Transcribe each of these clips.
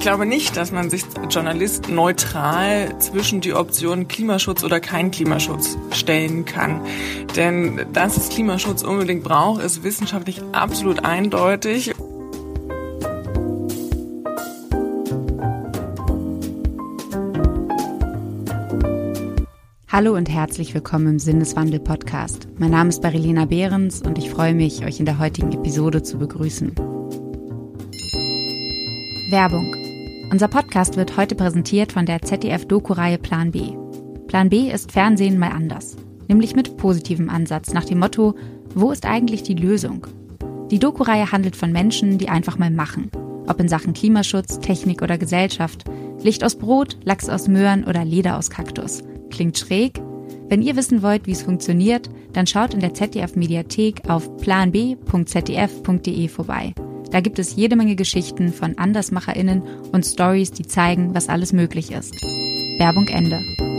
Ich glaube nicht, dass man sich als Journalist neutral zwischen die Option Klimaschutz oder kein Klimaschutz stellen kann. Denn dass es Klimaschutz unbedingt braucht, ist wissenschaftlich absolut eindeutig. Hallo und herzlich willkommen im Sinneswandel-Podcast. Mein Name ist Barilena Behrens und ich freue mich, euch in der heutigen Episode zu begrüßen. Werbung. Unser Podcast wird heute präsentiert von der ZDF-Doku-Reihe Plan B. Plan B ist Fernsehen mal anders, nämlich mit positivem Ansatz nach dem Motto, wo ist eigentlich die Lösung? Die Doku-Reihe handelt von Menschen, die einfach mal machen, ob in Sachen Klimaschutz, Technik oder Gesellschaft, Licht aus Brot, Lachs aus Möhren oder Leder aus Kaktus – Klingt schräg? Wenn ihr wissen wollt, wie es funktioniert, dann schaut in der ZDF-Mediathek auf planb.zdf.de vorbei. Da gibt es jede Menge Geschichten von AndersmacherInnen und Stories, die zeigen, was alles möglich ist. Werbung Ende.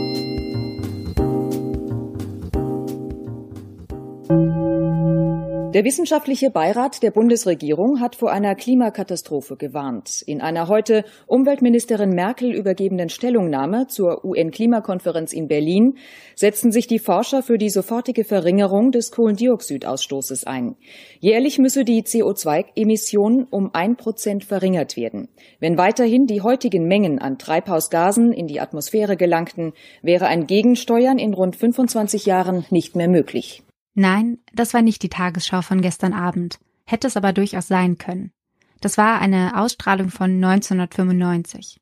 Der wissenschaftliche Beirat der Bundesregierung hat vor einer Klimakatastrophe gewarnt. In einer heute Umweltministerin Merkel übergebenen Stellungnahme zur UN-Klimakonferenz in Berlin setzen sich die Forscher für die sofortige Verringerung des Kohlendioxidausstoßes ein. Jährlich müsse die CO2-Emission um ein Prozent verringert werden. Wenn weiterhin die heutigen Mengen an Treibhausgasen in die Atmosphäre gelangten, wäre ein Gegensteuern in rund 25 Jahren nicht mehr möglich. Nein, das war nicht die Tagesschau von gestern Abend, hätte es aber durchaus sein können. Das war eine Ausstrahlung von 1995.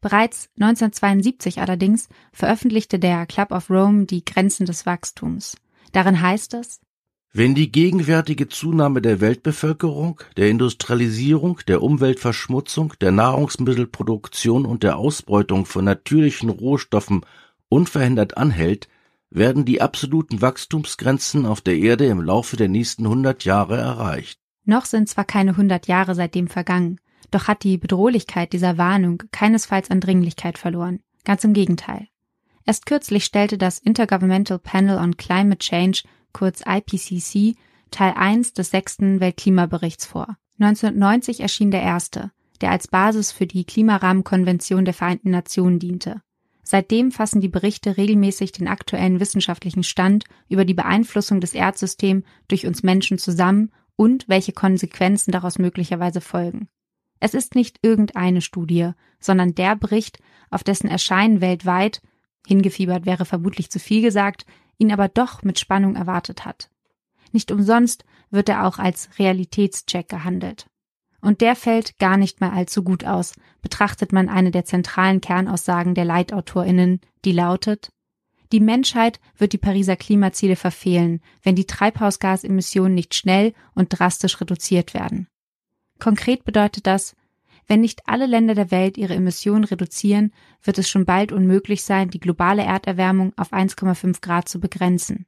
Bereits 1972 allerdings veröffentlichte der Club of Rome die Grenzen des Wachstums. Darin heißt es, wenn die gegenwärtige Zunahme der Weltbevölkerung, der Industrialisierung, der Umweltverschmutzung, der Nahrungsmittelproduktion und der Ausbeutung von natürlichen Rohstoffen unverhindert anhält, werden die absoluten Wachstumsgrenzen auf der Erde im Laufe der nächsten 100 Jahre erreicht. Noch sind zwar keine 100 Jahre seitdem vergangen, doch hat die Bedrohlichkeit dieser Warnung keinesfalls an Dringlichkeit verloren. Ganz im Gegenteil. Erst kürzlich stellte das Intergovernmental Panel on Climate Change, kurz IPCC, Teil 1 des sechsten Weltklimaberichts vor. 1990 erschien der erste, der als Basis für die Klimarahmenkonvention der Vereinten Nationen diente. Seitdem fassen die Berichte regelmäßig den aktuellen wissenschaftlichen Stand über die Beeinflussung des Erdsystems durch uns Menschen zusammen und welche Konsequenzen daraus möglicherweise folgen. Es ist nicht irgendeine Studie, sondern der Bericht, auf dessen Erscheinen weltweit, hingefiebert wäre vermutlich zu viel gesagt, ihn aber doch mit Spannung erwartet hat. Nicht umsonst wird er auch als Realitätscheck gehandelt. Und der fällt gar nicht mal allzu gut aus, betrachtet man eine der zentralen Kernaussagen der Leitautorinnen, die lautet Die Menschheit wird die Pariser Klimaziele verfehlen, wenn die Treibhausgasemissionen nicht schnell und drastisch reduziert werden. Konkret bedeutet das, wenn nicht alle Länder der Welt ihre Emissionen reduzieren, wird es schon bald unmöglich sein, die globale Erderwärmung auf 1,5 Grad zu begrenzen.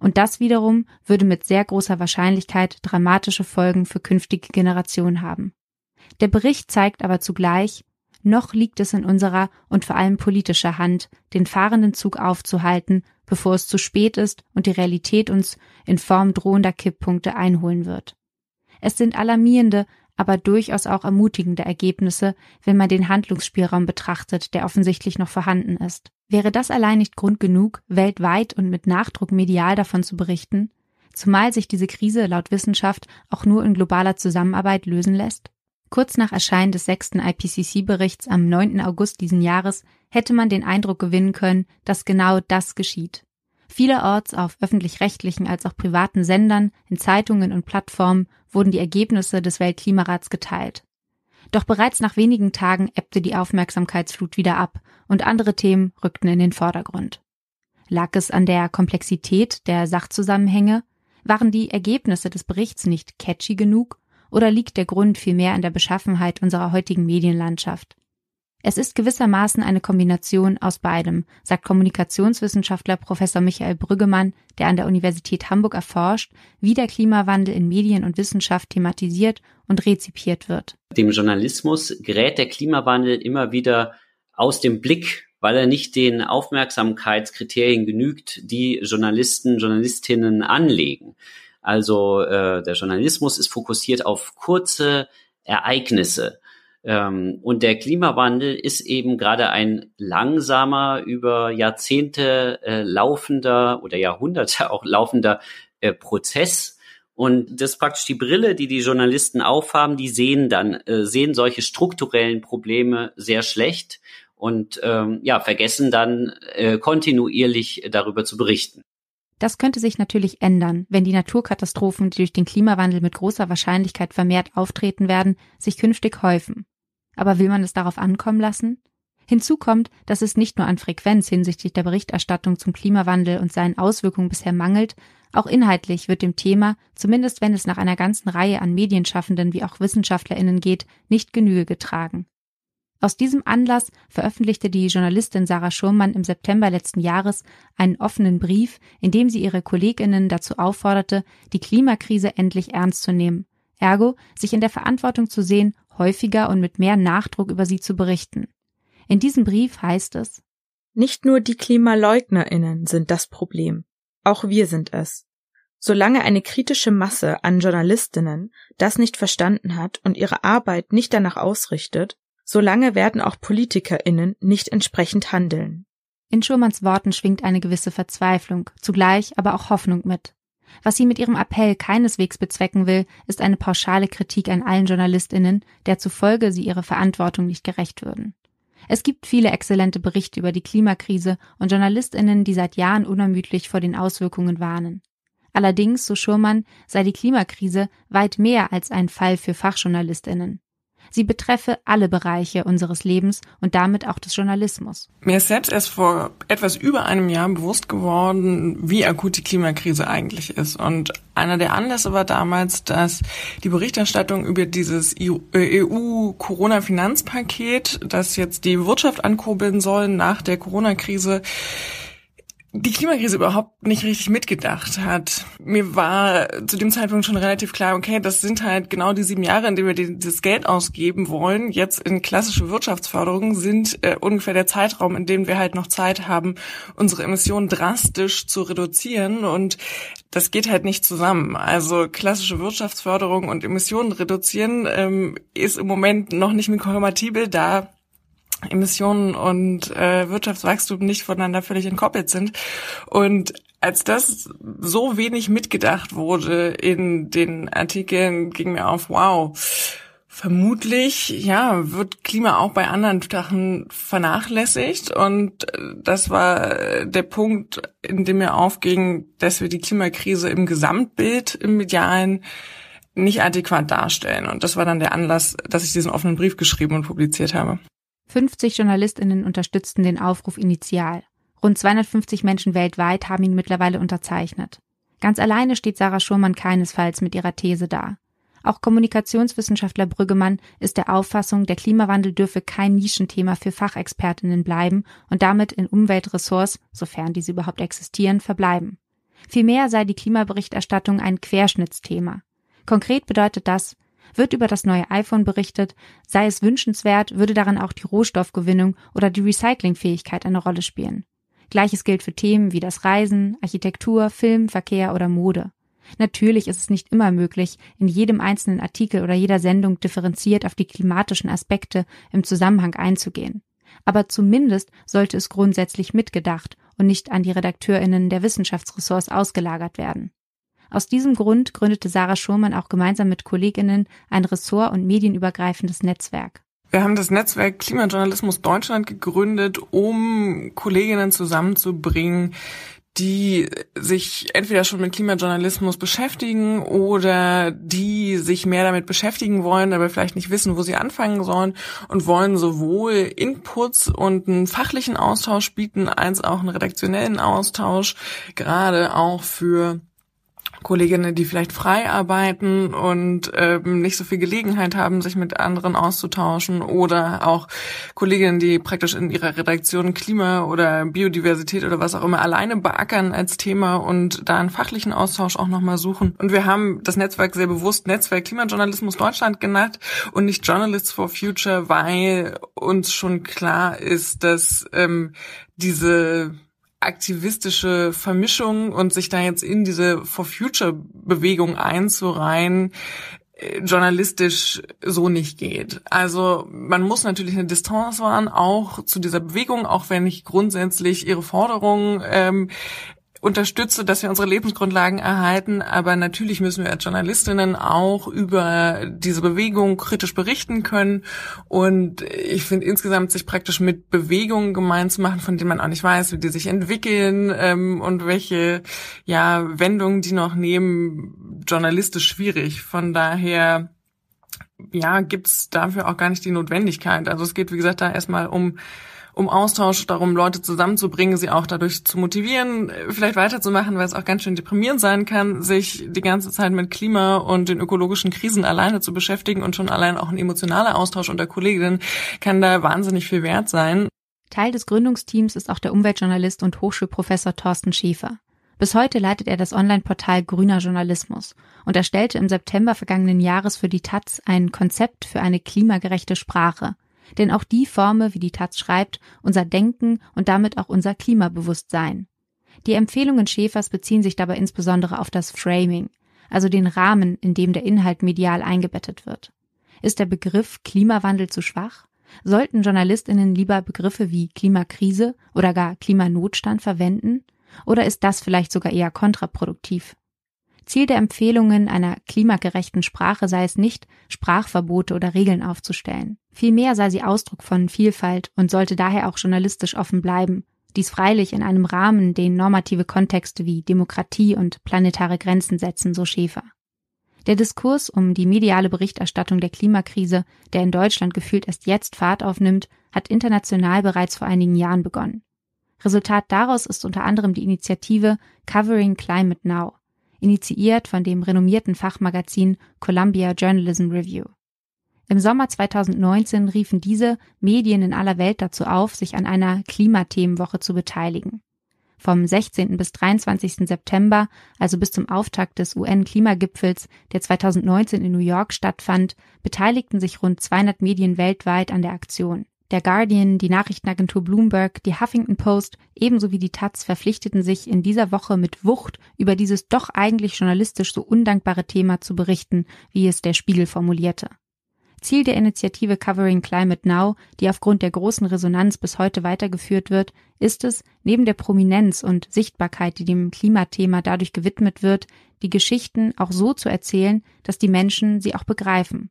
Und das wiederum würde mit sehr großer Wahrscheinlichkeit dramatische Folgen für künftige Generationen haben. Der Bericht zeigt aber zugleich, noch liegt es in unserer und vor allem politischer Hand, den fahrenden Zug aufzuhalten, bevor es zu spät ist und die Realität uns in Form drohender Kipppunkte einholen wird. Es sind alarmierende, aber durchaus auch ermutigende Ergebnisse, wenn man den Handlungsspielraum betrachtet, der offensichtlich noch vorhanden ist. Wäre das allein nicht Grund genug, weltweit und mit Nachdruck medial davon zu berichten? Zumal sich diese Krise laut Wissenschaft auch nur in globaler Zusammenarbeit lösen lässt? Kurz nach Erscheinen des sechsten IPCC-Berichts am 9. August diesen Jahres hätte man den Eindruck gewinnen können, dass genau das geschieht. Vielerorts auf öffentlich-rechtlichen als auch privaten Sendern, in Zeitungen und Plattformen wurden die Ergebnisse des Weltklimarats geteilt. Doch bereits nach wenigen Tagen ebbte die Aufmerksamkeitsflut wieder ab und andere Themen rückten in den Vordergrund. Lag es an der Komplexität der Sachzusammenhänge? Waren die Ergebnisse des Berichts nicht catchy genug? Oder liegt der Grund vielmehr an der Beschaffenheit unserer heutigen Medienlandschaft? Es ist gewissermaßen eine Kombination aus beidem, sagt Kommunikationswissenschaftler Professor Michael Brüggemann, der an der Universität Hamburg erforscht, wie der Klimawandel in Medien und Wissenschaft thematisiert und rezipiert wird. Dem Journalismus gerät der Klimawandel immer wieder aus dem Blick, weil er nicht den Aufmerksamkeitskriterien genügt, die Journalisten, Journalistinnen anlegen. Also äh, der Journalismus ist fokussiert auf kurze Ereignisse und der Klimawandel ist eben gerade ein langsamer, über Jahrzehnte äh, laufender oder Jahrhunderte auch laufender äh, Prozess. Und das ist praktisch die Brille, die die Journalisten aufhaben, die sehen dann, äh, sehen solche strukturellen Probleme sehr schlecht und ähm, ja, vergessen dann äh, kontinuierlich darüber zu berichten. Das könnte sich natürlich ändern, wenn die Naturkatastrophen, die durch den Klimawandel mit großer Wahrscheinlichkeit vermehrt auftreten werden, sich künftig häufen. Aber will man es darauf ankommen lassen? Hinzu kommt, dass es nicht nur an Frequenz hinsichtlich der Berichterstattung zum Klimawandel und seinen Auswirkungen bisher mangelt, auch inhaltlich wird dem Thema, zumindest wenn es nach einer ganzen Reihe an Medienschaffenden wie auch Wissenschaftlerinnen geht, nicht Genüge getragen. Aus diesem Anlass veröffentlichte die Journalistin Sarah Schurmann im September letzten Jahres einen offenen Brief, in dem sie ihre Kolleginnen dazu aufforderte, die Klimakrise endlich ernst zu nehmen, ergo sich in der Verantwortung zu sehen, häufiger und mit mehr Nachdruck über sie zu berichten. In diesem Brief heißt es Nicht nur die Klimaleugnerinnen sind das Problem, auch wir sind es. Solange eine kritische Masse an Journalistinnen das nicht verstanden hat und ihre Arbeit nicht danach ausrichtet, solange werden auch PolitikerInnen nicht entsprechend handeln. In Schurmanns Worten schwingt eine gewisse Verzweiflung, zugleich aber auch Hoffnung mit. Was sie mit ihrem Appell keineswegs bezwecken will, ist eine pauschale Kritik an allen JournalistInnen, der zufolge sie ihre Verantwortung nicht gerecht würden. Es gibt viele exzellente Berichte über die Klimakrise und JournalistInnen, die seit Jahren unermüdlich vor den Auswirkungen warnen. Allerdings, so Schurmann, sei die Klimakrise weit mehr als ein Fall für FachjournalistInnen. Sie betreffe alle Bereiche unseres Lebens und damit auch des Journalismus. Mir ist selbst erst vor etwas über einem Jahr bewusst geworden, wie akut die Klimakrise eigentlich ist. Und einer der Anlässe war damals, dass die Berichterstattung über dieses EU-Corona-Finanzpaket, das jetzt die Wirtschaft ankurbeln soll nach der Corona-Krise, die Klimakrise überhaupt nicht richtig mitgedacht hat. Mir war zu dem Zeitpunkt schon relativ klar, okay, das sind halt genau die sieben Jahre, in denen wir dieses Geld ausgeben wollen. Jetzt in klassische Wirtschaftsförderung sind äh, ungefähr der Zeitraum, in dem wir halt noch Zeit haben, unsere Emissionen drastisch zu reduzieren. Und das geht halt nicht zusammen. Also klassische Wirtschaftsförderung und Emissionen reduzieren ähm, ist im Moment noch nicht mehr kompatibel, da Emissionen und äh, Wirtschaftswachstum nicht voneinander völlig entkoppelt sind. Und als das so wenig mitgedacht wurde in den Artikeln, ging mir auf, wow, vermutlich, ja, wird Klima auch bei anderen Sachen vernachlässigt. Und das war der Punkt, in dem mir aufging, dass wir die Klimakrise im Gesamtbild im Medialen nicht adäquat darstellen. Und das war dann der Anlass, dass ich diesen offenen Brief geschrieben und publiziert habe. 50 JournalistInnen unterstützten den Aufruf initial. Rund 250 Menschen weltweit haben ihn mittlerweile unterzeichnet. Ganz alleine steht Sarah Schurmann keinesfalls mit ihrer These da. Auch Kommunikationswissenschaftler Brüggemann ist der Auffassung, der Klimawandel dürfe kein Nischenthema für Fachexpertinnen bleiben und damit in Umweltressorts, sofern diese überhaupt existieren, verbleiben. Vielmehr sei die Klimaberichterstattung ein Querschnittsthema. Konkret bedeutet das, wird über das neue iPhone berichtet, sei es wünschenswert, würde daran auch die Rohstoffgewinnung oder die Recyclingfähigkeit eine Rolle spielen. Gleiches gilt für Themen wie das Reisen, Architektur, Film, Verkehr oder Mode. Natürlich ist es nicht immer möglich, in jedem einzelnen Artikel oder jeder Sendung differenziert auf die klimatischen Aspekte im Zusammenhang einzugehen. Aber zumindest sollte es grundsätzlich mitgedacht und nicht an die Redakteurinnen der Wissenschaftsressorts ausgelagert werden. Aus diesem Grund gründete Sarah Schurmann auch gemeinsam mit Kolleginnen ein ressort- und medienübergreifendes Netzwerk. Wir haben das Netzwerk Klimajournalismus Deutschland gegründet, um Kolleginnen zusammenzubringen, die sich entweder schon mit Klimajournalismus beschäftigen oder die sich mehr damit beschäftigen wollen, aber vielleicht nicht wissen, wo sie anfangen sollen und wollen sowohl Inputs und einen fachlichen Austausch bieten, als auch einen redaktionellen Austausch, gerade auch für Kolleginnen, die vielleicht frei arbeiten und ähm, nicht so viel Gelegenheit haben, sich mit anderen auszutauschen oder auch Kolleginnen, die praktisch in ihrer Redaktion Klima oder Biodiversität oder was auch immer alleine beackern als Thema und da einen fachlichen Austausch auch nochmal suchen. Und wir haben das Netzwerk sehr bewusst Netzwerk Klimajournalismus Deutschland genannt und nicht Journalists for Future, weil uns schon klar ist, dass ähm, diese aktivistische Vermischung und sich da jetzt in diese For Future Bewegung einzureihen, äh, journalistisch so nicht geht. Also man muss natürlich eine Distanz wahren, auch zu dieser Bewegung, auch wenn ich grundsätzlich ihre Forderungen ähm, unterstütze, dass wir unsere Lebensgrundlagen erhalten, aber natürlich müssen wir als Journalistinnen auch über diese Bewegung kritisch berichten können. Und ich finde insgesamt sich praktisch mit Bewegungen gemein zu machen, von denen man auch nicht weiß, wie die sich entwickeln ähm, und welche ja Wendungen die noch nehmen, journalistisch schwierig. Von daher ja, gibt's dafür auch gar nicht die Notwendigkeit. Also es geht, wie gesagt, da erstmal um um Austausch, darum, Leute zusammenzubringen, sie auch dadurch zu motivieren, vielleicht weiterzumachen, weil es auch ganz schön deprimierend sein kann, sich die ganze Zeit mit Klima und den ökologischen Krisen alleine zu beschäftigen und schon allein auch ein emotionaler Austausch unter Kolleginnen kann da wahnsinnig viel wert sein. Teil des Gründungsteams ist auch der Umweltjournalist und Hochschulprofessor Thorsten Schäfer. Bis heute leitet er das Online-Portal Grüner Journalismus und erstellte im September vergangenen Jahres für die Taz ein Konzept für eine klimagerechte Sprache – denn auch die forme, wie die Taz schreibt, unser Denken und damit auch unser Klimabewusstsein. Die Empfehlungen Schäfers beziehen sich dabei insbesondere auf das Framing, also den Rahmen, in dem der Inhalt medial eingebettet wird. Ist der Begriff Klimawandel zu schwach? Sollten Journalistinnen lieber Begriffe wie Klimakrise oder gar Klimanotstand verwenden? Oder ist das vielleicht sogar eher kontraproduktiv? Ziel der Empfehlungen einer klimagerechten Sprache sei es nicht, Sprachverbote oder Regeln aufzustellen. Vielmehr sei sie Ausdruck von Vielfalt und sollte daher auch journalistisch offen bleiben. Dies freilich in einem Rahmen, den normative Kontexte wie Demokratie und planetare Grenzen setzen, so Schäfer. Der Diskurs um die mediale Berichterstattung der Klimakrise, der in Deutschland gefühlt erst jetzt Fahrt aufnimmt, hat international bereits vor einigen Jahren begonnen. Resultat daraus ist unter anderem die Initiative Covering Climate Now, initiiert von dem renommierten Fachmagazin Columbia Journalism Review. Im Sommer 2019 riefen diese Medien in aller Welt dazu auf, sich an einer Klimathemenwoche zu beteiligen. Vom 16. bis 23. September, also bis zum Auftakt des UN-Klimagipfels, der 2019 in New York stattfand, beteiligten sich rund 200 Medien weltweit an der Aktion. Der Guardian, die Nachrichtenagentur Bloomberg, die Huffington Post ebenso wie die Taz verpflichteten sich in dieser Woche mit Wucht über dieses doch eigentlich journalistisch so undankbare Thema zu berichten, wie es der Spiegel formulierte. Ziel der Initiative Covering Climate Now, die aufgrund der großen Resonanz bis heute weitergeführt wird, ist es, neben der Prominenz und Sichtbarkeit, die dem Klimathema dadurch gewidmet wird, die Geschichten auch so zu erzählen, dass die Menschen sie auch begreifen.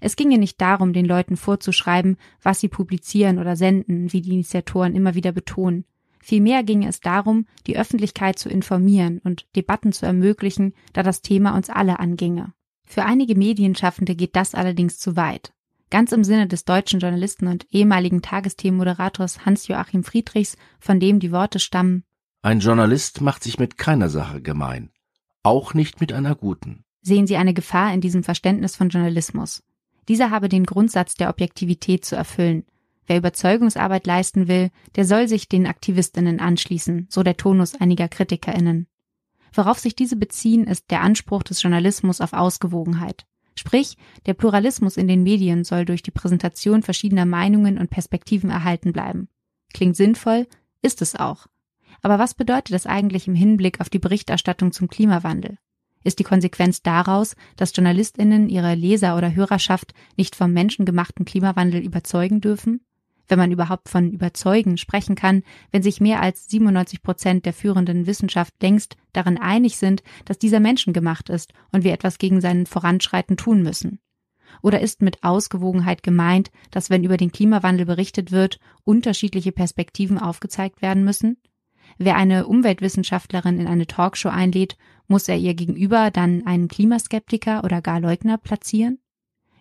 Es ginge nicht darum, den Leuten vorzuschreiben, was sie publizieren oder senden, wie die Initiatoren immer wieder betonen. Vielmehr ginge es darum, die Öffentlichkeit zu informieren und Debatten zu ermöglichen, da das Thema uns alle anginge. Für einige Medienschaffende geht das allerdings zu weit. Ganz im Sinne des deutschen Journalisten und ehemaligen Tagesthemenmoderators Hans-Joachim Friedrichs, von dem die Worte stammen Ein Journalist macht sich mit keiner Sache gemein, auch nicht mit einer guten. Sehen Sie eine Gefahr in diesem Verständnis von Journalismus. Dieser habe den Grundsatz der Objektivität zu erfüllen. Wer Überzeugungsarbeit leisten will, der soll sich den Aktivistinnen anschließen, so der Tonus einiger Kritikerinnen. Worauf sich diese beziehen, ist der Anspruch des Journalismus auf Ausgewogenheit. Sprich, der Pluralismus in den Medien soll durch die Präsentation verschiedener Meinungen und Perspektiven erhalten bleiben. Klingt sinnvoll, ist es auch. Aber was bedeutet das eigentlich im Hinblick auf die Berichterstattung zum Klimawandel? Ist die Konsequenz daraus, dass Journalistinnen ihre Leser oder Hörerschaft nicht vom menschengemachten Klimawandel überzeugen dürfen? wenn man überhaupt von überzeugen sprechen kann, wenn sich mehr als 97 Prozent der führenden Wissenschaft längst darin einig sind, dass dieser menschengemacht ist und wir etwas gegen seinen Voranschreiten tun müssen? Oder ist mit Ausgewogenheit gemeint, dass wenn über den Klimawandel berichtet wird, unterschiedliche Perspektiven aufgezeigt werden müssen? Wer eine Umweltwissenschaftlerin in eine Talkshow einlädt, muss er ihr gegenüber dann einen Klimaskeptiker oder gar Leugner platzieren?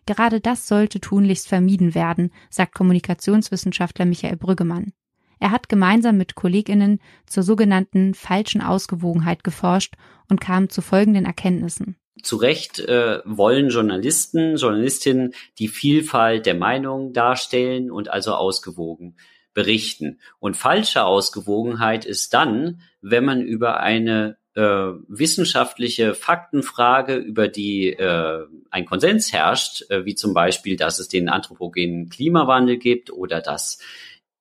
Gerade das sollte tunlichst vermieden werden, sagt Kommunikationswissenschaftler Michael Brüggemann. Er hat gemeinsam mit Kolleginnen zur sogenannten falschen Ausgewogenheit geforscht und kam zu folgenden Erkenntnissen. Zu Recht äh, wollen Journalisten, Journalistinnen die Vielfalt der Meinungen darstellen und also ausgewogen berichten. Und falsche Ausgewogenheit ist dann, wenn man über eine äh, wissenschaftliche Faktenfrage, über die äh, ein Konsens herrscht, äh, wie zum Beispiel, dass es den anthropogenen Klimawandel gibt oder dass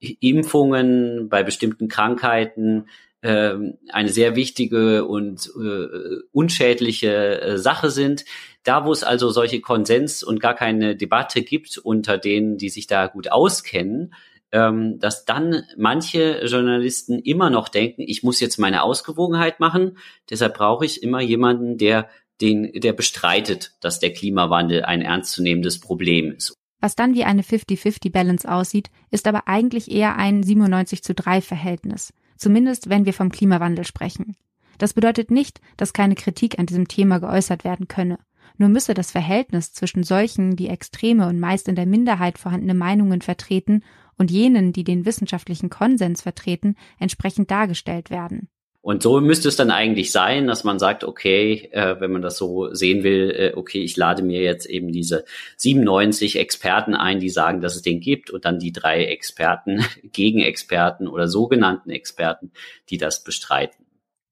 Impfungen bei bestimmten Krankheiten äh, eine sehr wichtige und äh, unschädliche äh, Sache sind. Da, wo es also solche Konsens und gar keine Debatte gibt unter denen, die sich da gut auskennen, ähm, dass dann manche Journalisten immer noch denken, ich muss jetzt meine Ausgewogenheit machen, deshalb brauche ich immer jemanden, der den, der bestreitet, dass der Klimawandel ein ernstzunehmendes Problem ist. Was dann wie eine 50-50-Balance aussieht, ist aber eigentlich eher ein 97 zu 3 Verhältnis. Zumindest wenn wir vom Klimawandel sprechen. Das bedeutet nicht, dass keine Kritik an diesem Thema geäußert werden könne. Nur müsse das Verhältnis zwischen solchen, die extreme und meist in der Minderheit vorhandene Meinungen vertreten und jenen, die den wissenschaftlichen Konsens vertreten, entsprechend dargestellt werden. Und so müsste es dann eigentlich sein, dass man sagt, okay, äh, wenn man das so sehen will, äh, okay, ich lade mir jetzt eben diese 97 Experten ein, die sagen, dass es den gibt, und dann die drei Experten, Gegenexperten oder sogenannten Experten, die das bestreiten.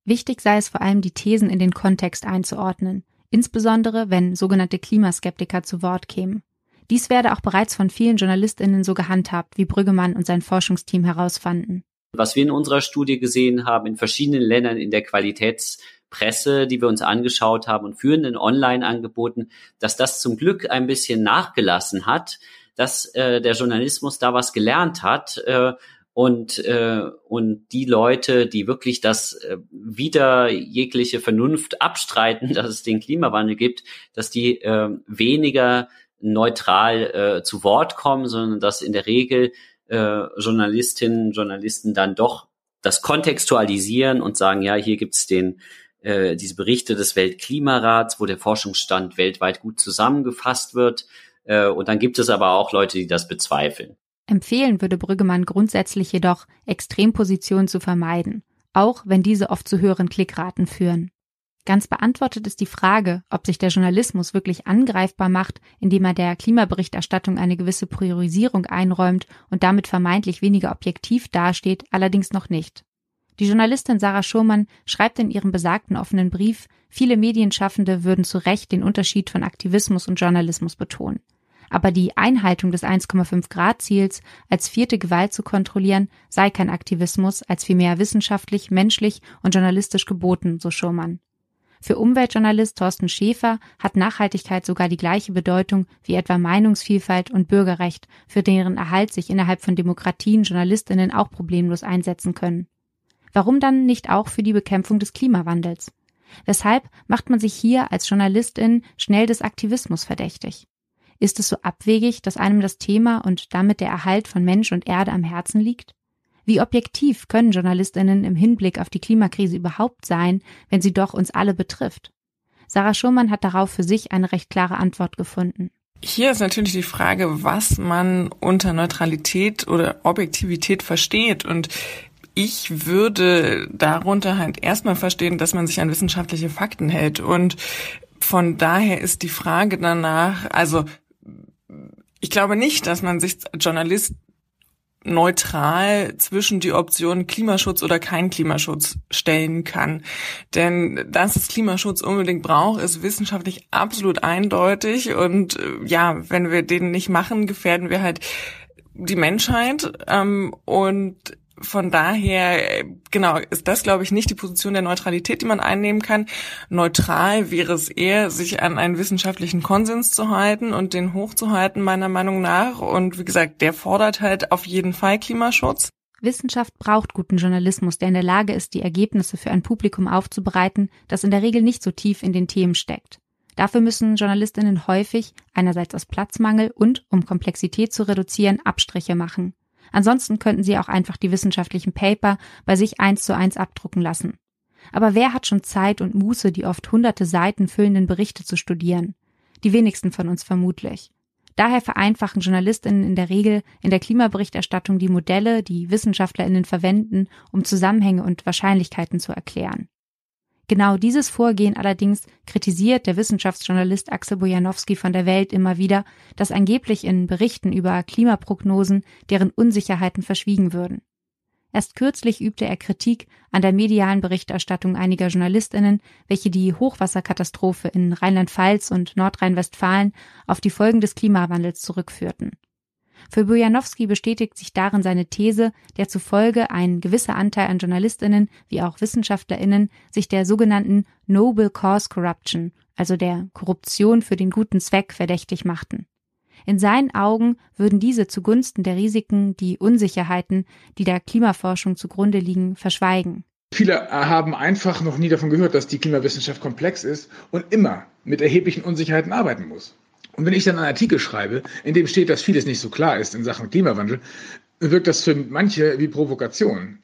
Wichtig sei es vor allem, die Thesen in den Kontext einzuordnen, insbesondere wenn sogenannte Klimaskeptiker zu Wort kämen. Dies werde auch bereits von vielen JournalistInnen so gehandhabt, wie Brüggemann und sein Forschungsteam herausfanden. Was wir in unserer Studie gesehen haben, in verschiedenen Ländern in der Qualitätspresse, die wir uns angeschaut haben und führenden Online-Angeboten, dass das zum Glück ein bisschen nachgelassen hat, dass äh, der Journalismus da was gelernt hat äh, und äh, und die Leute, die wirklich das äh, wieder jegliche Vernunft abstreiten, dass es den Klimawandel gibt, dass die äh, weniger neutral äh, zu Wort kommen, sondern dass in der Regel äh, Journalistinnen, Journalisten dann doch das kontextualisieren und sagen, ja, hier gibt's den äh, diese Berichte des Weltklimarats, wo der Forschungsstand weltweit gut zusammengefasst wird. Äh, und dann gibt es aber auch Leute, die das bezweifeln. Empfehlen würde Brüggemann grundsätzlich jedoch, Extrempositionen zu vermeiden, auch wenn diese oft zu höheren Klickraten führen. Ganz beantwortet ist die Frage, ob sich der Journalismus wirklich angreifbar macht, indem er der Klimaberichterstattung eine gewisse Priorisierung einräumt und damit vermeintlich weniger objektiv dasteht, allerdings noch nicht. Die Journalistin Sarah Schurmann schreibt in ihrem besagten offenen Brief, viele Medienschaffende würden zu Recht den Unterschied von Aktivismus und Journalismus betonen. Aber die Einhaltung des 1,5 Grad Ziels als vierte Gewalt zu kontrollieren, sei kein Aktivismus, als vielmehr wissenschaftlich, menschlich und journalistisch geboten, so Schurmann. Für Umweltjournalist Thorsten Schäfer hat Nachhaltigkeit sogar die gleiche Bedeutung wie etwa Meinungsvielfalt und Bürgerrecht, für deren Erhalt sich innerhalb von Demokratien Journalistinnen auch problemlos einsetzen können. Warum dann nicht auch für die Bekämpfung des Klimawandels? Weshalb macht man sich hier als Journalistin schnell des Aktivismus verdächtig? Ist es so abwegig, dass einem das Thema und damit der Erhalt von Mensch und Erde am Herzen liegt? Wie objektiv können Journalistinnen im Hinblick auf die Klimakrise überhaupt sein, wenn sie doch uns alle betrifft? Sarah Schumann hat darauf für sich eine recht klare Antwort gefunden. Hier ist natürlich die Frage, was man unter Neutralität oder Objektivität versteht. Und ich würde darunter halt erstmal verstehen, dass man sich an wissenschaftliche Fakten hält. Und von daher ist die Frage danach, also ich glaube nicht, dass man sich als Journalist neutral zwischen die Option Klimaschutz oder kein Klimaschutz stellen kann. Denn dass es Klimaschutz unbedingt braucht, ist wissenschaftlich absolut eindeutig. Und äh, ja, wenn wir den nicht machen, gefährden wir halt die Menschheit. Ähm, und von daher, genau, ist das, glaube ich, nicht die Position der Neutralität, die man einnehmen kann. Neutral wäre es eher, sich an einen wissenschaftlichen Konsens zu halten und den hochzuhalten, meiner Meinung nach. Und wie gesagt, der fordert halt auf jeden Fall Klimaschutz. Wissenschaft braucht guten Journalismus, der in der Lage ist, die Ergebnisse für ein Publikum aufzubereiten, das in der Regel nicht so tief in den Themen steckt. Dafür müssen Journalistinnen häufig, einerseits aus Platzmangel und um Komplexität zu reduzieren, Abstriche machen. Ansonsten könnten sie auch einfach die wissenschaftlichen Paper bei sich eins zu eins abdrucken lassen. Aber wer hat schon Zeit und Muße, die oft hunderte Seiten füllenden Berichte zu studieren? Die wenigsten von uns vermutlich. Daher vereinfachen Journalistinnen in der Regel in der Klimaberichterstattung die Modelle, die Wissenschaftlerinnen verwenden, um Zusammenhänge und Wahrscheinlichkeiten zu erklären. Genau dieses Vorgehen allerdings kritisiert der Wissenschaftsjournalist Axel Bojanowski von der Welt immer wieder, dass angeblich in Berichten über Klimaprognosen deren Unsicherheiten verschwiegen würden. Erst kürzlich übte er Kritik an der medialen Berichterstattung einiger Journalistinnen, welche die Hochwasserkatastrophe in Rheinland-Pfalz und Nordrhein-Westfalen auf die Folgen des Klimawandels zurückführten. Für Bojanowski bestätigt sich darin seine These, der zufolge ein gewisser Anteil an Journalistinnen wie auch Wissenschaftlerinnen sich der sogenannten Noble Cause Corruption, also der Korruption für den guten Zweck, verdächtig machten. In seinen Augen würden diese zugunsten der Risiken die Unsicherheiten, die der Klimaforschung zugrunde liegen, verschweigen. Viele haben einfach noch nie davon gehört, dass die Klimawissenschaft komplex ist und immer mit erheblichen Unsicherheiten arbeiten muss. Und wenn ich dann einen Artikel schreibe, in dem steht, dass vieles nicht so klar ist in Sachen Klimawandel, wirkt das für manche wie Provokation.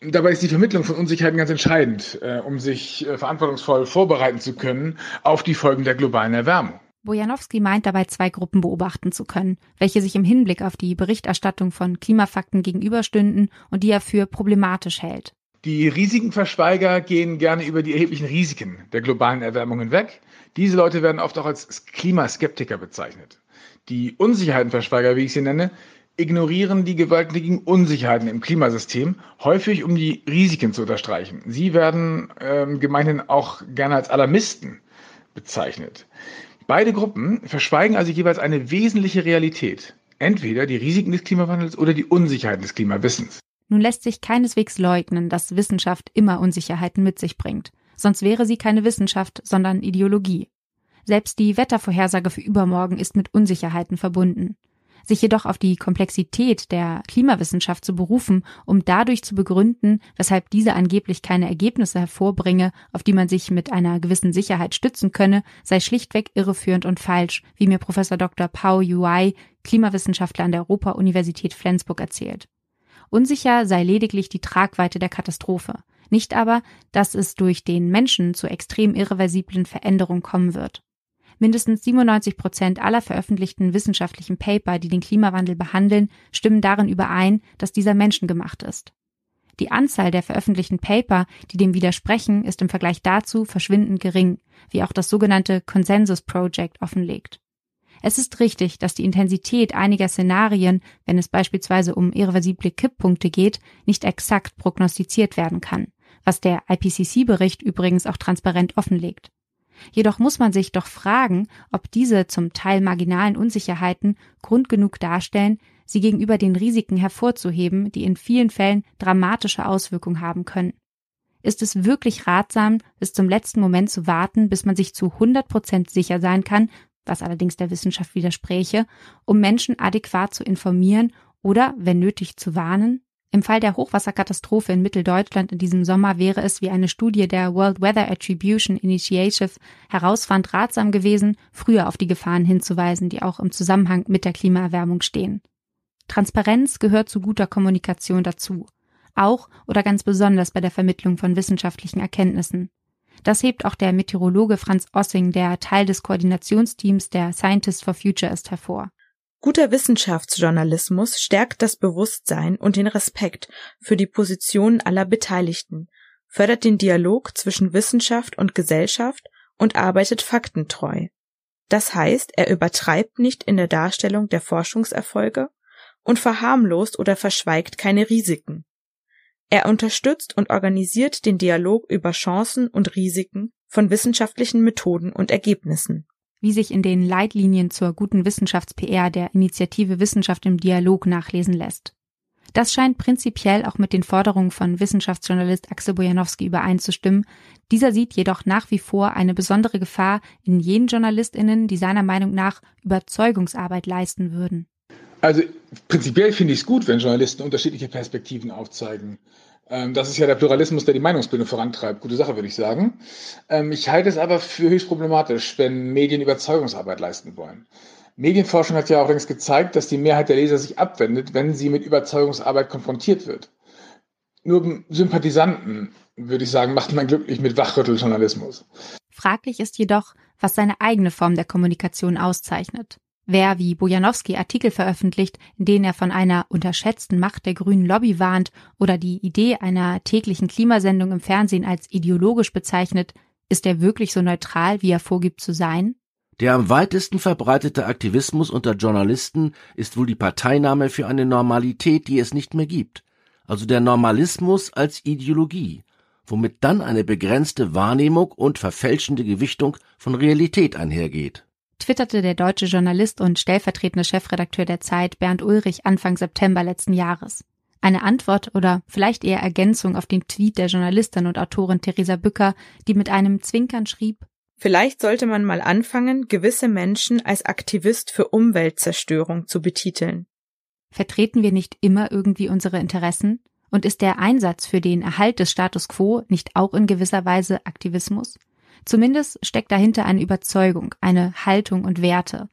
Dabei ist die Vermittlung von Unsicherheiten ganz entscheidend, äh, um sich äh, verantwortungsvoll vorbereiten zu können auf die Folgen der globalen Erwärmung. Bojanowski meint dabei zwei Gruppen beobachten zu können, welche sich im Hinblick auf die Berichterstattung von Klimafakten gegenüberstünden und die er für problematisch hält. Die Risikenverschweiger gehen gerne über die erheblichen Risiken der globalen Erwärmung hinweg. Diese Leute werden oft auch als Klimaskeptiker bezeichnet. Die Unsicherheitenverschweiger, wie ich sie nenne, ignorieren die gewaltigen Unsicherheiten im Klimasystem, häufig um die Risiken zu unterstreichen. Sie werden ähm, gemeinhin auch gerne als Alarmisten bezeichnet. Beide Gruppen verschweigen also jeweils eine wesentliche Realität. Entweder die Risiken des Klimawandels oder die Unsicherheiten des Klimawissens. Nun lässt sich keineswegs leugnen, dass Wissenschaft immer Unsicherheiten mit sich bringt. Sonst wäre sie keine Wissenschaft, sondern Ideologie. Selbst die Wettervorhersage für übermorgen ist mit Unsicherheiten verbunden sich jedoch auf die Komplexität der Klimawissenschaft zu berufen, um dadurch zu begründen, weshalb diese angeblich keine Ergebnisse hervorbringe, auf die man sich mit einer gewissen Sicherheit stützen könne, sei schlichtweg irreführend und falsch, wie mir Professor Dr. Pao Yuai, Klimawissenschaftler an der Europa-Universität Flensburg erzählt. Unsicher sei lediglich die Tragweite der Katastrophe, nicht aber, dass es durch den Menschen zu extrem irreversiblen Veränderungen kommen wird. Mindestens 97 Prozent aller veröffentlichten wissenschaftlichen Paper, die den Klimawandel behandeln, stimmen darin überein, dass dieser menschengemacht ist. Die Anzahl der veröffentlichten Paper, die dem widersprechen, ist im Vergleich dazu verschwindend gering, wie auch das sogenannte Consensus Project offenlegt. Es ist richtig, dass die Intensität einiger Szenarien, wenn es beispielsweise um irreversible Kipppunkte geht, nicht exakt prognostiziert werden kann, was der IPCC-Bericht übrigens auch transparent offenlegt. Jedoch muss man sich doch fragen, ob diese zum Teil marginalen Unsicherheiten Grund genug darstellen, sie gegenüber den Risiken hervorzuheben, die in vielen Fällen dramatische Auswirkungen haben können. Ist es wirklich ratsam, bis zum letzten Moment zu warten, bis man sich zu 100 Prozent sicher sein kann, was allerdings der Wissenschaft widerspräche, um Menschen adäquat zu informieren oder, wenn nötig, zu warnen? Im Fall der Hochwasserkatastrophe in Mitteldeutschland in diesem Sommer wäre es, wie eine Studie der World Weather Attribution Initiative herausfand, ratsam gewesen, früher auf die Gefahren hinzuweisen, die auch im Zusammenhang mit der Klimaerwärmung stehen. Transparenz gehört zu guter Kommunikation dazu, auch oder ganz besonders bei der Vermittlung von wissenschaftlichen Erkenntnissen. Das hebt auch der Meteorologe Franz Ossing, der Teil des Koordinationsteams der Scientists for Future ist, hervor. Guter Wissenschaftsjournalismus stärkt das Bewusstsein und den Respekt für die Positionen aller Beteiligten, fördert den Dialog zwischen Wissenschaft und Gesellschaft und arbeitet faktentreu. Das heißt, er übertreibt nicht in der Darstellung der Forschungserfolge und verharmlost oder verschweigt keine Risiken. Er unterstützt und organisiert den Dialog über Chancen und Risiken von wissenschaftlichen Methoden und Ergebnissen wie sich in den Leitlinien zur guten Wissenschafts-PR der Initiative Wissenschaft im Dialog nachlesen lässt. Das scheint prinzipiell auch mit den Forderungen von Wissenschaftsjournalist Axel Bojanowski übereinzustimmen. Dieser sieht jedoch nach wie vor eine besondere Gefahr in jenen JournalistInnen, die seiner Meinung nach Überzeugungsarbeit leisten würden. Also prinzipiell finde ich es gut, wenn Journalisten unterschiedliche Perspektiven aufzeigen. Ähm, das ist ja der Pluralismus, der die Meinungsbildung vorantreibt. Gute Sache, würde ich sagen. Ähm, ich halte es aber für höchst problematisch, wenn Medien Überzeugungsarbeit leisten wollen. Medienforschung hat ja auch längst gezeigt, dass die Mehrheit der Leser sich abwendet, wenn sie mit Überzeugungsarbeit konfrontiert wird. Nur Sympathisanten, würde ich sagen, macht man glücklich mit Wachrütteljournalismus. Fraglich ist jedoch, was seine eigene Form der Kommunikation auszeichnet. Wer wie Bojanowski Artikel veröffentlicht, in denen er von einer unterschätzten Macht der grünen Lobby warnt oder die Idee einer täglichen Klimasendung im Fernsehen als ideologisch bezeichnet, ist er wirklich so neutral, wie er vorgibt zu sein? Der am weitesten verbreitete Aktivismus unter Journalisten ist wohl die Parteinahme für eine Normalität, die es nicht mehr gibt, also der Normalismus als Ideologie, womit dann eine begrenzte Wahrnehmung und verfälschende Gewichtung von Realität einhergeht. Twitterte der deutsche Journalist und stellvertretende Chefredakteur der Zeit Bernd Ulrich Anfang September letzten Jahres. Eine Antwort oder vielleicht eher Ergänzung auf den Tweet der Journalistin und Autorin Theresa Bücker, die mit einem Zwinkern schrieb, Vielleicht sollte man mal anfangen, gewisse Menschen als Aktivist für Umweltzerstörung zu betiteln. Vertreten wir nicht immer irgendwie unsere Interessen? Und ist der Einsatz für den Erhalt des Status quo nicht auch in gewisser Weise Aktivismus? Zumindest steckt dahinter eine Überzeugung, eine Haltung und Werte.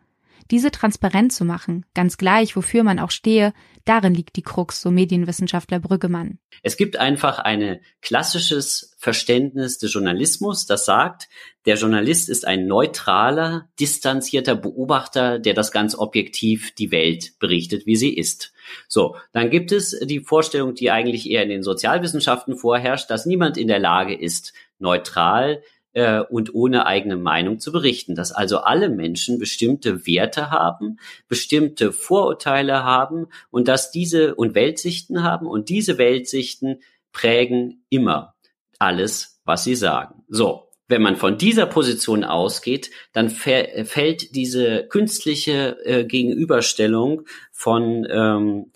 Diese transparent zu machen, ganz gleich, wofür man auch stehe, darin liegt die Krux, so Medienwissenschaftler Brüggemann. Es gibt einfach ein klassisches Verständnis des Journalismus, das sagt, der Journalist ist ein neutraler, distanzierter Beobachter, der das ganz objektiv die Welt berichtet, wie sie ist. So, dann gibt es die Vorstellung, die eigentlich eher in den Sozialwissenschaften vorherrscht, dass niemand in der Lage ist, neutral äh, und ohne eigene Meinung zu berichten, dass also alle Menschen bestimmte Werte haben, bestimmte Vorurteile haben und dass diese und Weltsichten haben und diese Weltsichten prägen immer alles, was sie sagen. So. Wenn man von dieser Position ausgeht, dann fällt diese künstliche äh, Gegenüberstellung von ähm,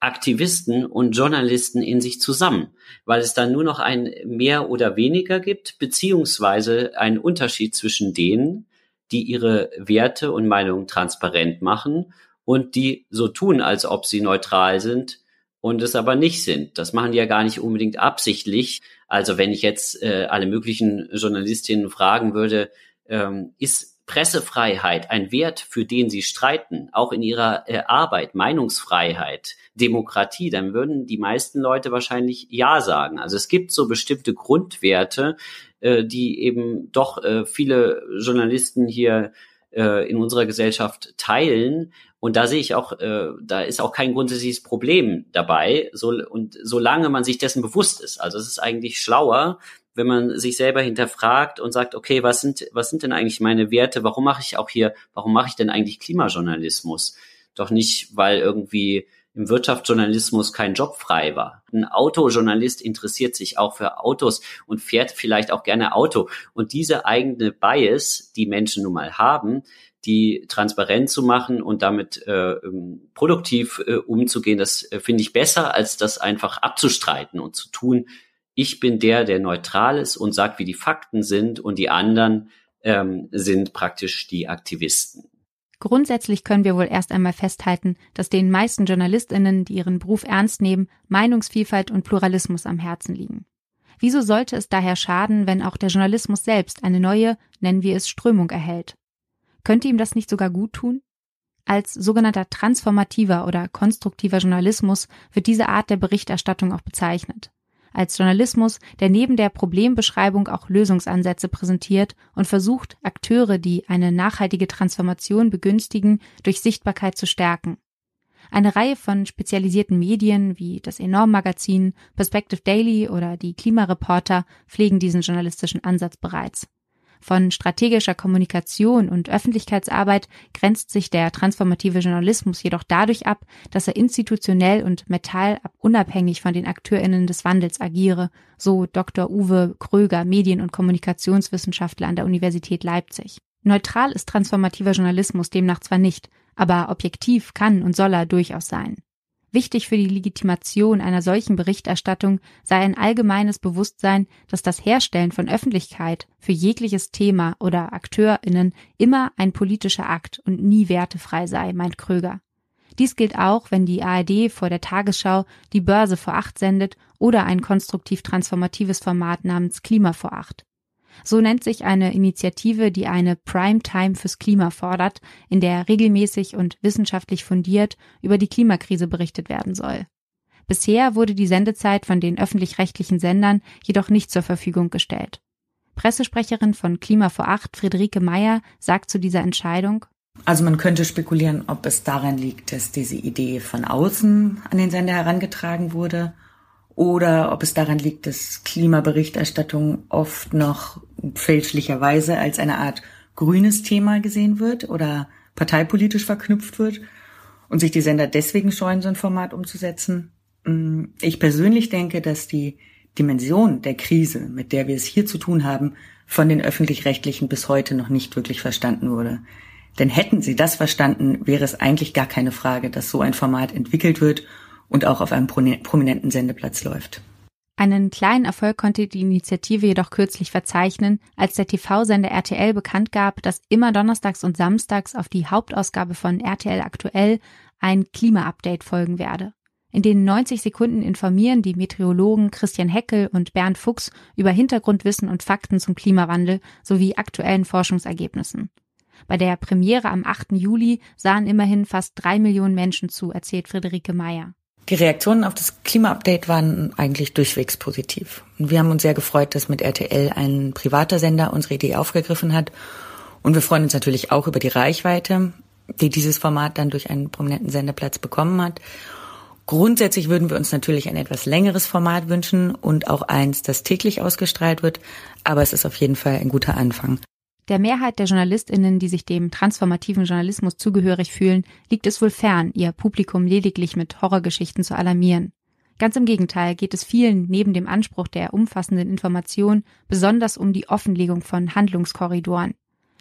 Aktivisten und Journalisten in sich zusammen, weil es dann nur noch ein mehr oder weniger gibt, beziehungsweise einen Unterschied zwischen denen, die ihre Werte und Meinungen transparent machen und die so tun, als ob sie neutral sind und es aber nicht sind. Das machen die ja gar nicht unbedingt absichtlich. Also wenn ich jetzt äh, alle möglichen Journalistinnen fragen würde, ähm, ist Pressefreiheit ein Wert, für den sie streiten, auch in ihrer äh, Arbeit, Meinungsfreiheit, Demokratie, dann würden die meisten Leute wahrscheinlich Ja sagen. Also es gibt so bestimmte Grundwerte, äh, die eben doch äh, viele Journalisten hier äh, in unserer Gesellschaft teilen. Und da sehe ich auch, äh, da ist auch kein grundsätzliches Problem dabei. So, und solange man sich dessen bewusst ist, also es ist eigentlich schlauer, wenn man sich selber hinterfragt und sagt, okay, was sind, was sind denn eigentlich meine Werte? Warum mache ich auch hier, warum mache ich denn eigentlich Klimajournalismus? Doch nicht, weil irgendwie im Wirtschaftsjournalismus kein Job frei war. Ein Autojournalist interessiert sich auch für Autos und fährt vielleicht auch gerne Auto. Und diese eigene Bias, die Menschen nun mal haben, die transparent zu machen und damit äh, ähm, produktiv äh, umzugehen, das äh, finde ich besser, als das einfach abzustreiten und zu tun, ich bin der, der neutral ist und sagt, wie die Fakten sind und die anderen ähm, sind praktisch die Aktivisten. Grundsätzlich können wir wohl erst einmal festhalten, dass den meisten Journalistinnen, die ihren Beruf ernst nehmen, Meinungsvielfalt und Pluralismus am Herzen liegen. Wieso sollte es daher schaden, wenn auch der Journalismus selbst eine neue, nennen wir es Strömung erhält? Könnte ihm das nicht sogar gut tun? Als sogenannter transformativer oder konstruktiver Journalismus wird diese Art der Berichterstattung auch bezeichnet als Journalismus, der neben der Problembeschreibung auch Lösungsansätze präsentiert und versucht, Akteure, die eine nachhaltige Transformation begünstigen, durch Sichtbarkeit zu stärken. Eine Reihe von spezialisierten Medien wie das Enorm-Magazin, Perspective Daily oder die Klimareporter pflegen diesen journalistischen Ansatz bereits. Von strategischer Kommunikation und Öffentlichkeitsarbeit grenzt sich der transformative Journalismus jedoch dadurch ab, dass er institutionell und metallunabhängig von den AkteurInnen des Wandels agiere, so Dr. Uwe Kröger, Medien- und Kommunikationswissenschaftler an der Universität Leipzig. Neutral ist transformativer Journalismus demnach zwar nicht, aber objektiv kann und soll er durchaus sein. Wichtig für die Legitimation einer solchen Berichterstattung sei ein allgemeines Bewusstsein, dass das Herstellen von Öffentlichkeit für jegliches Thema oder AkteurInnen immer ein politischer Akt und nie wertefrei sei, meint Kröger. Dies gilt auch, wenn die ARD vor der Tagesschau die Börse vor acht sendet oder ein konstruktiv transformatives Format namens Klima vor acht. So nennt sich eine Initiative, die eine Primetime fürs Klima fordert, in der regelmäßig und wissenschaftlich fundiert über die Klimakrise berichtet werden soll. Bisher wurde die Sendezeit von den öffentlich-rechtlichen Sendern jedoch nicht zur Verfügung gestellt. Pressesprecherin von Klima vor Acht, Friederike Meyer, sagt zu dieser Entscheidung, also man könnte spekulieren, ob es daran liegt, dass diese Idee von außen an den Sender herangetragen wurde oder ob es daran liegt, dass Klimaberichterstattung oft noch fälschlicherweise als eine Art grünes Thema gesehen wird oder parteipolitisch verknüpft wird und sich die Sender deswegen scheuen, so ein Format umzusetzen. Mm, ich persönlich denke, dass die Dimension der Krise, mit der wir es hier zu tun haben, von den öffentlich-rechtlichen bis heute noch nicht wirklich verstanden wurde. Denn hätten sie das verstanden, wäre es eigentlich gar keine Frage, dass so ein Format entwickelt wird und auch auf einem prominenten Sendeplatz läuft. Einen kleinen Erfolg konnte die Initiative jedoch kürzlich verzeichnen, als der TV-Sender RTL bekannt gab, dass immer donnerstags und samstags auf die Hauptausgabe von RTL aktuell ein Klima-Update folgen werde. In den 90 Sekunden informieren die Meteorologen Christian Heckel und Bernd Fuchs über Hintergrundwissen und Fakten zum Klimawandel sowie aktuellen Forschungsergebnissen. Bei der Premiere am 8. Juli sahen immerhin fast drei Millionen Menschen zu, erzählt Friederike Meyer. Die Reaktionen auf das Klima-Update waren eigentlich durchwegs positiv. Und wir haben uns sehr gefreut, dass mit RTL ein privater Sender unsere Idee aufgegriffen hat. Und wir freuen uns natürlich auch über die Reichweite, die dieses Format dann durch einen prominenten Sendeplatz bekommen hat. Grundsätzlich würden wir uns natürlich ein etwas längeres Format wünschen und auch eins, das täglich ausgestrahlt wird. Aber es ist auf jeden Fall ein guter Anfang. Der Mehrheit der JournalistInnen, die sich dem transformativen Journalismus zugehörig fühlen, liegt es wohl fern, ihr Publikum lediglich mit Horrorgeschichten zu alarmieren. Ganz im Gegenteil geht es vielen neben dem Anspruch der umfassenden Information besonders um die Offenlegung von Handlungskorridoren.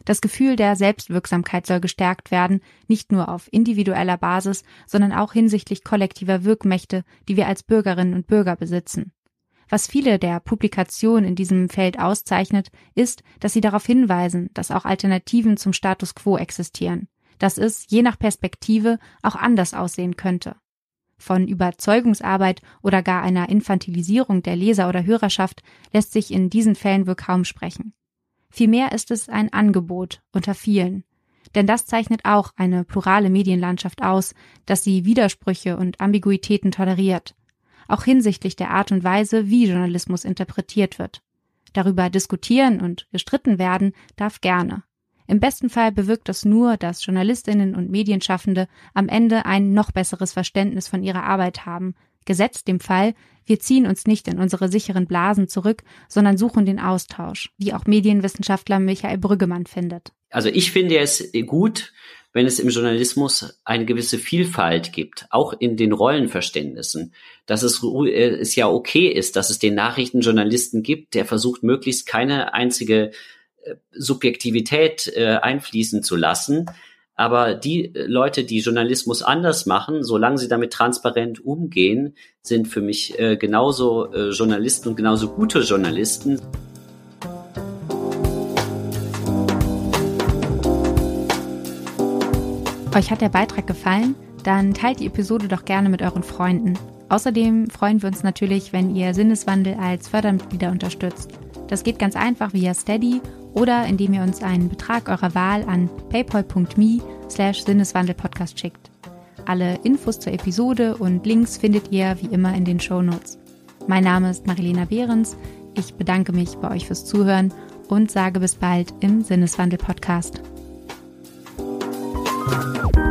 Das Gefühl der Selbstwirksamkeit soll gestärkt werden, nicht nur auf individueller Basis, sondern auch hinsichtlich kollektiver Wirkmächte, die wir als Bürgerinnen und Bürger besitzen. Was viele der Publikationen in diesem Feld auszeichnet, ist, dass sie darauf hinweisen, dass auch Alternativen zum Status quo existieren, dass es, je nach Perspektive, auch anders aussehen könnte. Von Überzeugungsarbeit oder gar einer Infantilisierung der Leser oder Hörerschaft lässt sich in diesen Fällen wohl kaum sprechen. Vielmehr ist es ein Angebot unter vielen. Denn das zeichnet auch eine plurale Medienlandschaft aus, dass sie Widersprüche und Ambiguitäten toleriert, auch hinsichtlich der Art und Weise, wie Journalismus interpretiert wird. Darüber diskutieren und gestritten werden darf gerne. Im besten Fall bewirkt das nur, dass Journalistinnen und Medienschaffende am Ende ein noch besseres Verständnis von ihrer Arbeit haben, gesetzt dem Fall, wir ziehen uns nicht in unsere sicheren Blasen zurück, sondern suchen den Austausch, wie auch Medienwissenschaftler Michael Brüggemann findet. Also ich finde es gut, wenn es im Journalismus eine gewisse Vielfalt gibt, auch in den Rollenverständnissen, dass es, äh, es ja okay ist, dass es den Nachrichtenjournalisten gibt, der versucht, möglichst keine einzige äh, Subjektivität äh, einfließen zu lassen. Aber die Leute, die Journalismus anders machen, solange sie damit transparent umgehen, sind für mich äh, genauso äh, Journalisten und genauso gute Journalisten. Euch hat der Beitrag gefallen? Dann teilt die Episode doch gerne mit euren Freunden. Außerdem freuen wir uns natürlich, wenn ihr Sinneswandel als Fördermitglieder unterstützt. Das geht ganz einfach via Steady oder indem ihr uns einen Betrag eurer Wahl an paypal.me slash Sinneswandelpodcast schickt. Alle Infos zur Episode und Links findet ihr wie immer in den Show Notes. Mein Name ist Marilena Behrens. Ich bedanke mich bei euch fürs Zuhören und sage bis bald im Sinneswandel Bye.